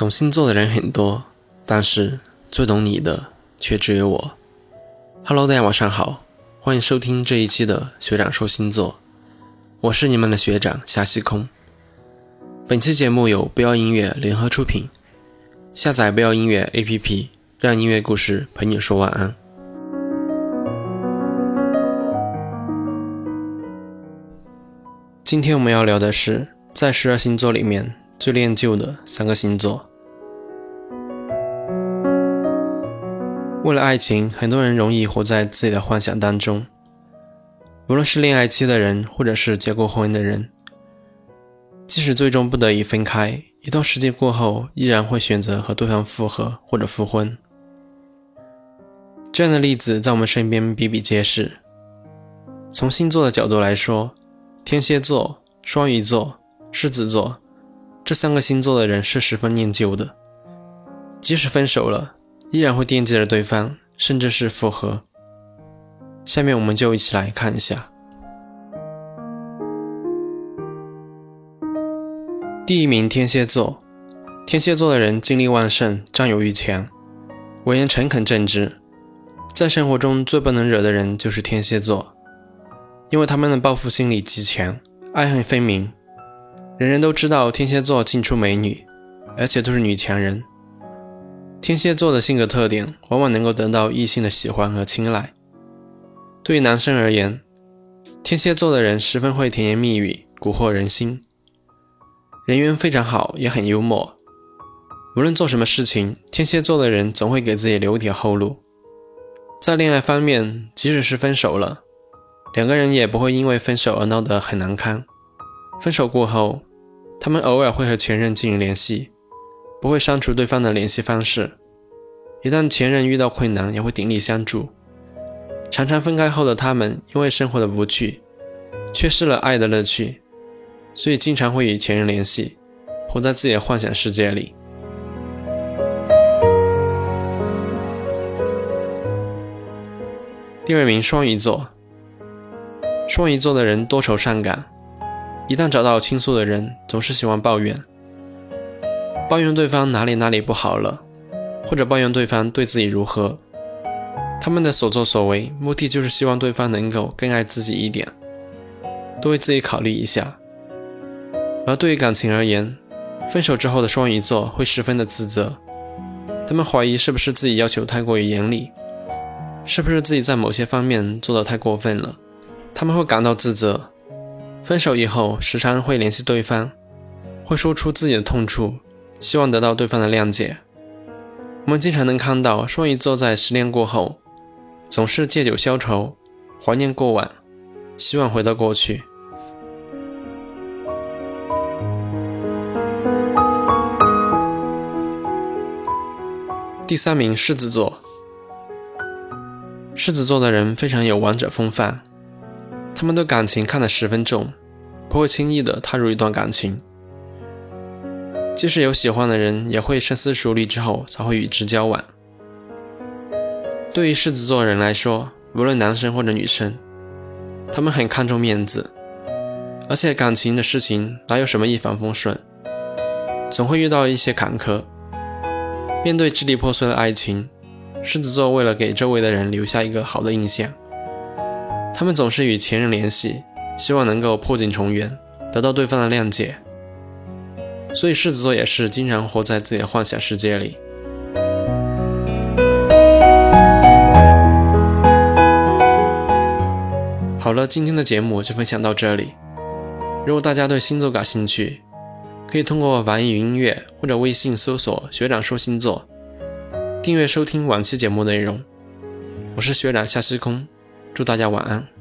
懂星座的人很多，但是最懂你的却只有我。Hello，大家晚上好，欢迎收听这一期的学长说星座，我是你们的学长夏西空。本期节目由不要音乐联合出品，下载不要音乐 APP，让音乐故事陪你说晚安。今天我们要聊的是在十二星座里面最恋旧的三个星座。为了爱情，很多人容易活在自己的幻想当中。无论是恋爱期的人，或者是结过婚的人，即使最终不得已分开，一段时间过后，依然会选择和对方复合或者复婚。这样的例子在我们身边比比皆是。从星座的角度来说，天蝎座、双鱼座、狮子座这三个星座的人是十分念旧的，即使分手了，依然会惦记着对方，甚至是复合。下面我们就一起来看一下。第一名，天蝎座。天蝎座的人精力旺盛，占有欲强，为人诚恳正直，在生活中最不能惹的人就是天蝎座。因为他们的报复心理极强，爱恨分明。人人都知道天蝎座进出美女，而且都是女强人。天蝎座的性格特点往往能够得到异性的喜欢和青睐。对于男生而言，天蝎座的人十分会甜言蜜语，蛊惑人心，人缘非常好，也很幽默。无论做什么事情，天蝎座的人总会给自己留一条后路。在恋爱方面，即使是分手了。两个人也不会因为分手而闹得很难堪。分手过后，他们偶尔会和前任进行联系，不会删除对方的联系方式。一旦前任遇到困难，也会鼎力相助。常常分开后的他们，因为生活的无趣，缺失了爱的乐趣，所以经常会与前任联系，活在自己的幻想世界里。第二名，双鱼座。双鱼座的人多愁善感，一旦找到倾诉的人，总是喜欢抱怨，抱怨对方哪里哪里不好了，或者抱怨对方对自己如何。他们的所作所为，目的就是希望对方能够更爱自己一点，多为自己考虑一下。而对于感情而言，分手之后的双鱼座会十分的自责，他们怀疑是不是自己要求太过于严厉，是不是自己在某些方面做的太过分了。他们会感到自责，分手以后时常会联系对方，会说出自己的痛处，希望得到对方的谅解。我们经常能看到双鱼座在失恋过后，总是借酒消愁，怀念过往，希望回到过去。第三名，狮子座。狮子座的人非常有王者风范。他们对感情看得十分重，不会轻易的踏入一段感情。即使有喜欢的人，也会深思熟虑之后才会与之交往。对于狮子座人来说，无论男生或者女生，他们很看重面子，而且感情的事情哪有什么一帆风顺，总会遇到一些坎坷。面对支离破碎的爱情，狮子座为了给周围的人留下一个好的印象。他们总是与前任联系，希望能够破镜重圆，得到对方的谅解。所以狮子座也是经常活在自己的幻想世界里。好了，今天的节目就分享到这里。如果大家对星座感兴趣，可以通过网易云音乐或者微信搜索“学长说星座”，订阅收听往期节目内容。我是学长夏时空。祝大家晚安。